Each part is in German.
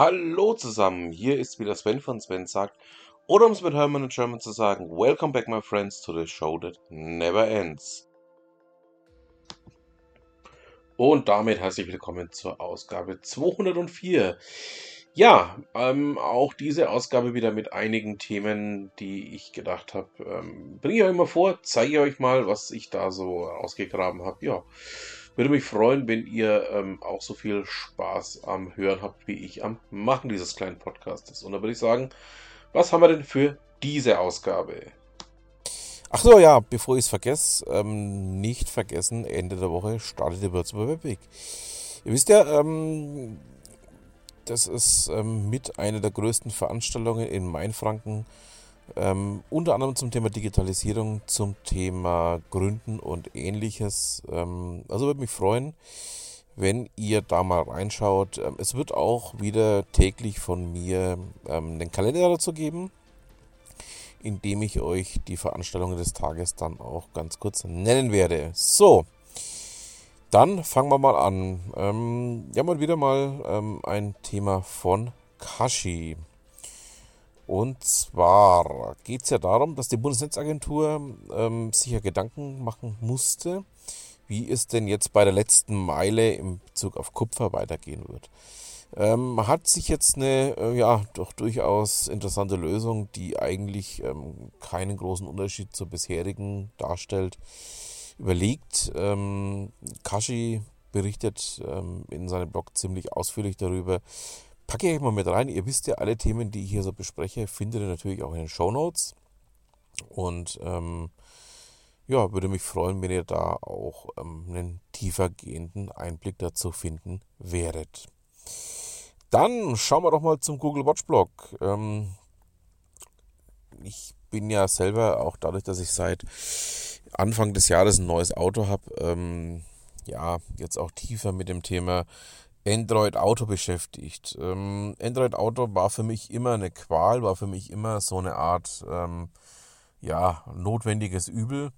Hallo zusammen, hier ist wieder Sven von Sven sagt, oder um es mit Hermann in German zu sagen, Welcome back my friends to the show that never ends. Und damit herzlich willkommen zur Ausgabe 204. Ja, ähm, auch diese Ausgabe wieder mit einigen Themen, die ich gedacht habe, ähm, bringe ich euch mal vor, zeige euch mal, was ich da so ausgegraben habe. Ja, würde mich freuen, wenn ihr ähm, auch so viel Spaß am Hören habt, wie ich am Machen dieses kleinen Podcastes. Und da würde ich sagen, was haben wir denn für diese Ausgabe? Ach so, ja, bevor ich es vergesse, ähm, nicht vergessen, Ende der Woche startet der Würzburger Webweg. Ihr wisst ja, ähm, das ist ähm, mit einer der größten Veranstaltungen in Mainfranken ähm, unter anderem zum Thema Digitalisierung, zum Thema Gründen und ähnliches. Ähm, also würde mich freuen, wenn ihr da mal reinschaut. Ähm, es wird auch wieder täglich von mir ähm, den Kalender dazu geben, indem ich euch die Veranstaltungen des Tages dann auch ganz kurz nennen werde. So, dann fangen wir mal an. Ähm, ja, mal wieder mal ähm, ein Thema von Kashi. Und zwar geht es ja darum, dass die Bundesnetzagentur ähm, sich ja Gedanken machen musste, wie es denn jetzt bei der letzten Meile im Bezug auf Kupfer weitergehen wird. Ähm, hat sich jetzt eine äh, ja doch durchaus interessante Lösung, die eigentlich ähm, keinen großen Unterschied zur bisherigen darstellt, überlegt. Ähm, Kashi berichtet ähm, in seinem Blog ziemlich ausführlich darüber, packe ich mal mit rein. Ihr wisst ja, alle Themen, die ich hier so bespreche, findet ihr natürlich auch in den Show Notes. Und ähm, ja, würde mich freuen, wenn ihr da auch ähm, einen tiefer gehenden Einblick dazu finden werdet. Dann schauen wir doch mal zum Google Watch Blog. Ähm, ich bin ja selber auch dadurch, dass ich seit Anfang des Jahres ein neues Auto habe, ähm, ja, jetzt auch tiefer mit dem Thema Android Auto beschäftigt. Ähm, Android Auto war für mich immer eine Qual, war für mich immer so eine Art, ähm, ja, notwendiges Übel.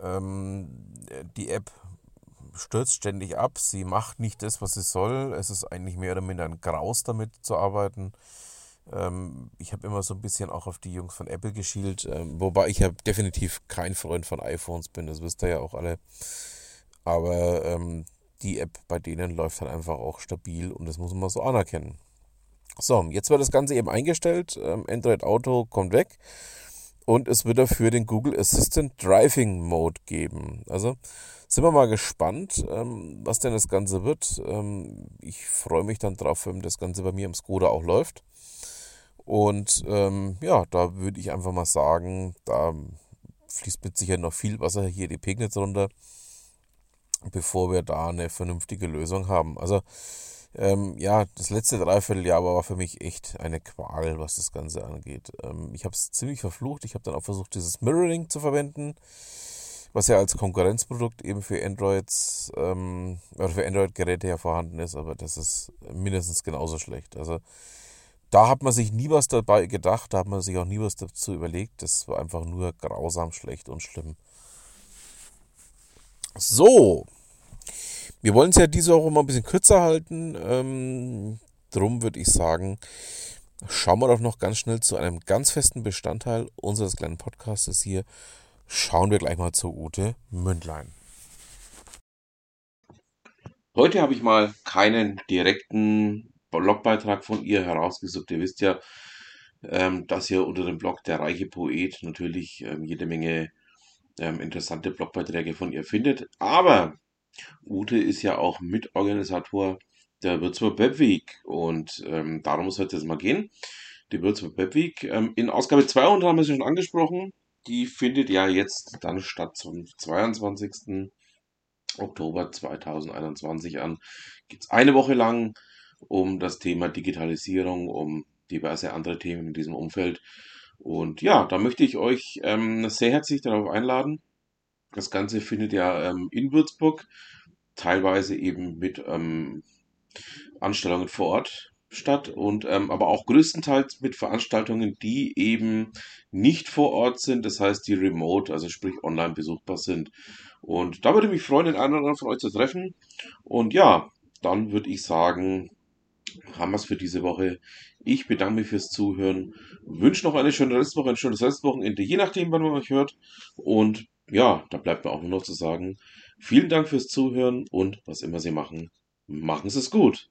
Ähm, die App stürzt ständig ab, sie macht nicht das, was sie soll. Es ist eigentlich mehr oder minder ein Graus, damit zu arbeiten. Ähm, ich habe immer so ein bisschen auch auf die Jungs von Apple geschielt, ähm, wobei ich ja definitiv kein Freund von iPhones bin, das wisst ihr ja auch alle. Aber ähm, die App bei denen läuft halt einfach auch stabil und das muss man so anerkennen. So, jetzt wird das Ganze eben eingestellt. Ähm, Android Auto kommt weg und es wird dafür den Google Assistant Driving Mode geben. Also sind wir mal gespannt, ähm, was denn das Ganze wird. Ähm, ich freue mich dann drauf, wenn das Ganze bei mir im Skoda auch läuft. Und ja, da würde ich einfach mal sagen, da fließt mit Sicherheit noch viel Wasser hier die Pegnitz runter bevor wir da eine vernünftige Lösung haben. Also ähm, ja, das letzte Dreivierteljahr war für mich echt eine Qual, was das Ganze angeht. Ähm, ich habe es ziemlich verflucht. Ich habe dann auch versucht, dieses Mirroring zu verwenden, was ja als Konkurrenzprodukt eben für Androids ähm, oder für Android-Geräte ja vorhanden ist, aber das ist mindestens genauso schlecht. Also da hat man sich nie was dabei gedacht, da hat man sich auch nie was dazu überlegt. Das war einfach nur grausam schlecht und schlimm. So, wir wollen es ja diese Woche mal ein bisschen kürzer halten. Ähm, drum würde ich sagen, schauen wir doch noch ganz schnell zu einem ganz festen Bestandteil unseres kleinen Podcastes hier. Schauen wir gleich mal zu Ute Mündlein. Heute habe ich mal keinen direkten Blogbeitrag von ihr herausgesucht. Ihr wisst ja, ähm, dass ihr unter dem Blog Der reiche Poet natürlich ähm, jede Menge ähm, interessante Blogbeiträge von ihr findet. Aber Ute ist ja auch Mitorganisator der Würzburg Webweek und ähm, darum soll es jetzt mal gehen. Die Würzburg Webweek. Ähm, in Ausgabe 200 haben wir sie schon angesprochen. Die findet ja jetzt dann statt zum 22. Oktober 2021 an. Geht es eine Woche lang um das Thema Digitalisierung, um diverse andere Themen in diesem Umfeld. Und ja, da möchte ich euch ähm, sehr herzlich darauf einladen. Das Ganze findet ja ähm, in Würzburg, teilweise eben mit ähm, Anstellungen vor Ort statt und ähm, aber auch größtenteils mit Veranstaltungen, die eben nicht vor Ort sind, das heißt die remote, also sprich online besuchbar sind. Und da würde mich freuen, den einen oder anderen von euch zu treffen. Und ja, dann würde ich sagen, haben wir es für diese Woche. Ich bedanke mich fürs Zuhören, wünsche noch eine schöne Restwoche, ein schönes Restwochenende, je nachdem, wann man euch hört. Und ja, da bleibt mir auch nur noch zu sagen, vielen Dank fürs Zuhören und was immer Sie machen, machen Sie es gut.